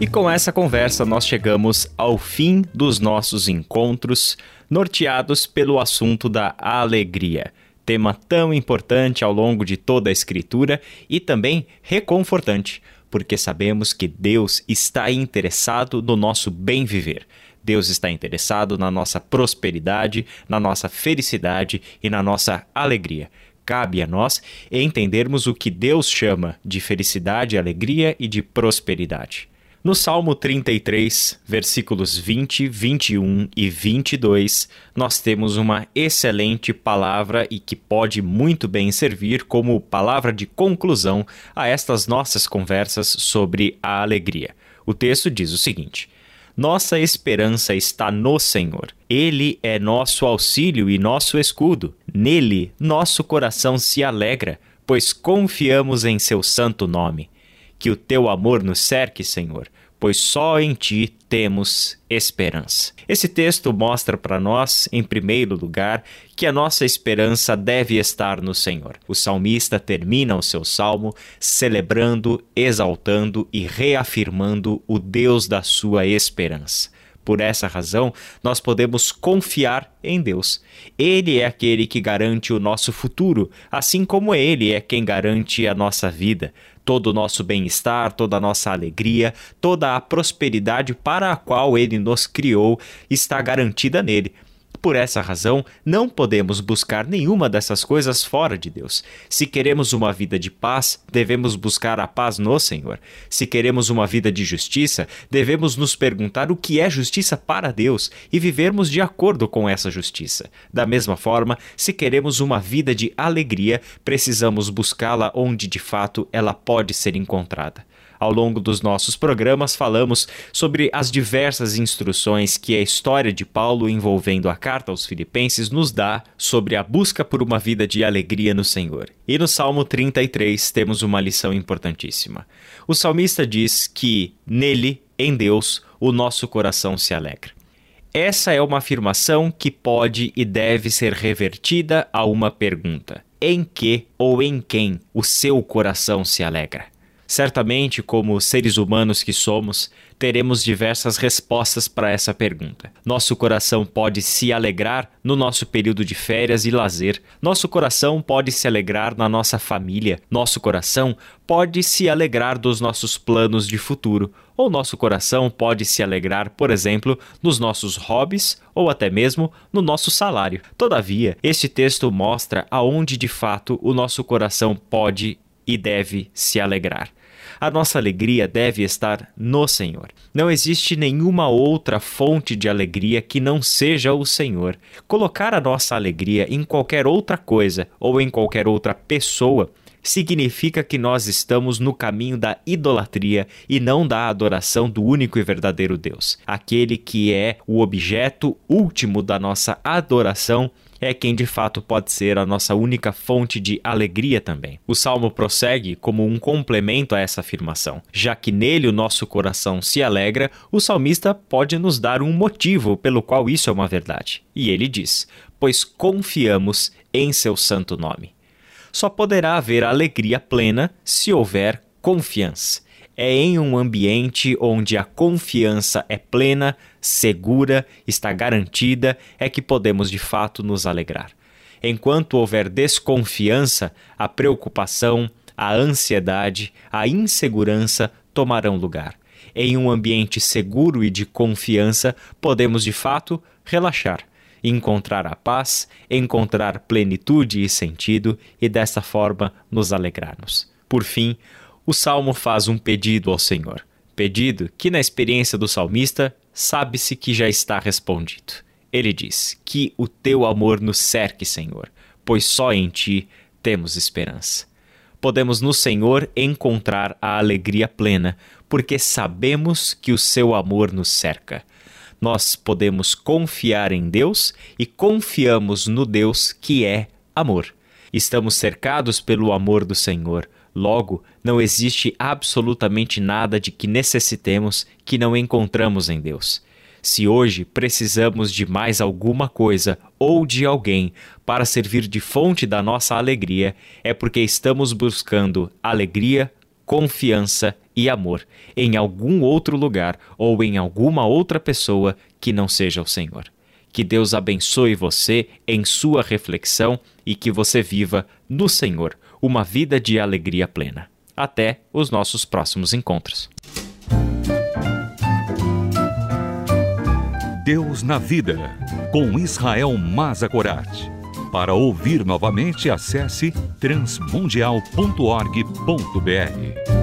E com essa conversa nós chegamos ao fim dos nossos encontros, norteados pelo assunto da alegria. Tema tão importante ao longo de toda a Escritura e também reconfortante, porque sabemos que Deus está interessado no nosso bem viver. Deus está interessado na nossa prosperidade, na nossa felicidade e na nossa alegria. Cabe a nós entendermos o que Deus chama de felicidade, alegria e de prosperidade. No Salmo 33, versículos 20, 21 e 22, nós temos uma excelente palavra e que pode muito bem servir como palavra de conclusão a estas nossas conversas sobre a alegria. O texto diz o seguinte: Nossa esperança está no Senhor. Ele é nosso auxílio e nosso escudo. Nele, nosso coração se alegra, pois confiamos em seu santo nome. Que o teu amor nos cerque, Senhor, pois só em ti temos esperança. Esse texto mostra para nós, em primeiro lugar, que a nossa esperança deve estar no Senhor. O salmista termina o seu salmo celebrando, exaltando e reafirmando o Deus da sua esperança. Por essa razão, nós podemos confiar em Deus. Ele é aquele que garante o nosso futuro, assim como Ele é quem garante a nossa vida. Todo o nosso bem-estar, toda a nossa alegria, toda a prosperidade para a qual Ele nos criou está garantida nele. Por essa razão, não podemos buscar nenhuma dessas coisas fora de Deus. Se queremos uma vida de paz, devemos buscar a paz no Senhor. Se queremos uma vida de justiça, devemos nos perguntar o que é justiça para Deus e vivermos de acordo com essa justiça. Da mesma forma, se queremos uma vida de alegria, precisamos buscá-la onde de fato ela pode ser encontrada. Ao longo dos nossos programas, falamos sobre as diversas instruções que a história de Paulo envolvendo a carta aos Filipenses nos dá sobre a busca por uma vida de alegria no Senhor. E no Salmo 33 temos uma lição importantíssima. O salmista diz que nele, em Deus, o nosso coração se alegra. Essa é uma afirmação que pode e deve ser revertida a uma pergunta: em que ou em quem o seu coração se alegra? Certamente, como seres humanos que somos, teremos diversas respostas para essa pergunta. Nosso coração pode se alegrar no nosso período de férias e lazer. Nosso coração pode se alegrar na nossa família. Nosso coração pode se alegrar dos nossos planos de futuro. Ou nosso coração pode se alegrar, por exemplo, nos nossos hobbies ou até mesmo no nosso salário. Todavia, este texto mostra aonde de fato o nosso coração pode e deve se alegrar. A nossa alegria deve estar no Senhor. Não existe nenhuma outra fonte de alegria que não seja o Senhor. Colocar a nossa alegria em qualquer outra coisa ou em qualquer outra pessoa significa que nós estamos no caminho da idolatria e não da adoração do único e verdadeiro Deus. Aquele que é o objeto último da nossa adoração é quem de fato pode ser a nossa única fonte de alegria também. O salmo prossegue como um complemento a essa afirmação. Já que nele o nosso coração se alegra, o salmista pode nos dar um motivo pelo qual isso é uma verdade. E ele diz: Pois confiamos em seu santo nome. Só poderá haver alegria plena se houver confiança é em um ambiente onde a confiança é plena, segura, está garantida, é que podemos de fato nos alegrar. Enquanto houver desconfiança, a preocupação, a ansiedade, a insegurança tomarão lugar. Em um ambiente seguro e de confiança, podemos de fato relaxar, encontrar a paz, encontrar plenitude e sentido e dessa forma nos alegrarmos. Por fim, o salmo faz um pedido ao Senhor. Pedido que, na experiência do salmista, sabe-se que já está respondido. Ele diz: Que o teu amor nos cerque, Senhor, pois só em ti temos esperança. Podemos no Senhor encontrar a alegria plena, porque sabemos que o seu amor nos cerca. Nós podemos confiar em Deus e confiamos no Deus que é amor. Estamos cercados pelo amor do Senhor. Logo, não existe absolutamente nada de que necessitemos que não encontramos em Deus. Se hoje precisamos de mais alguma coisa ou de alguém para servir de fonte da nossa alegria, é porque estamos buscando alegria, confiança e amor em algum outro lugar ou em alguma outra pessoa que não seja o Senhor. Que Deus abençoe você em sua reflexão e que você viva no Senhor uma vida de alegria plena. Até os nossos próximos encontros. Deus na Vida, com Israel Mazakorat. Para ouvir novamente, acesse transmundial.org.br.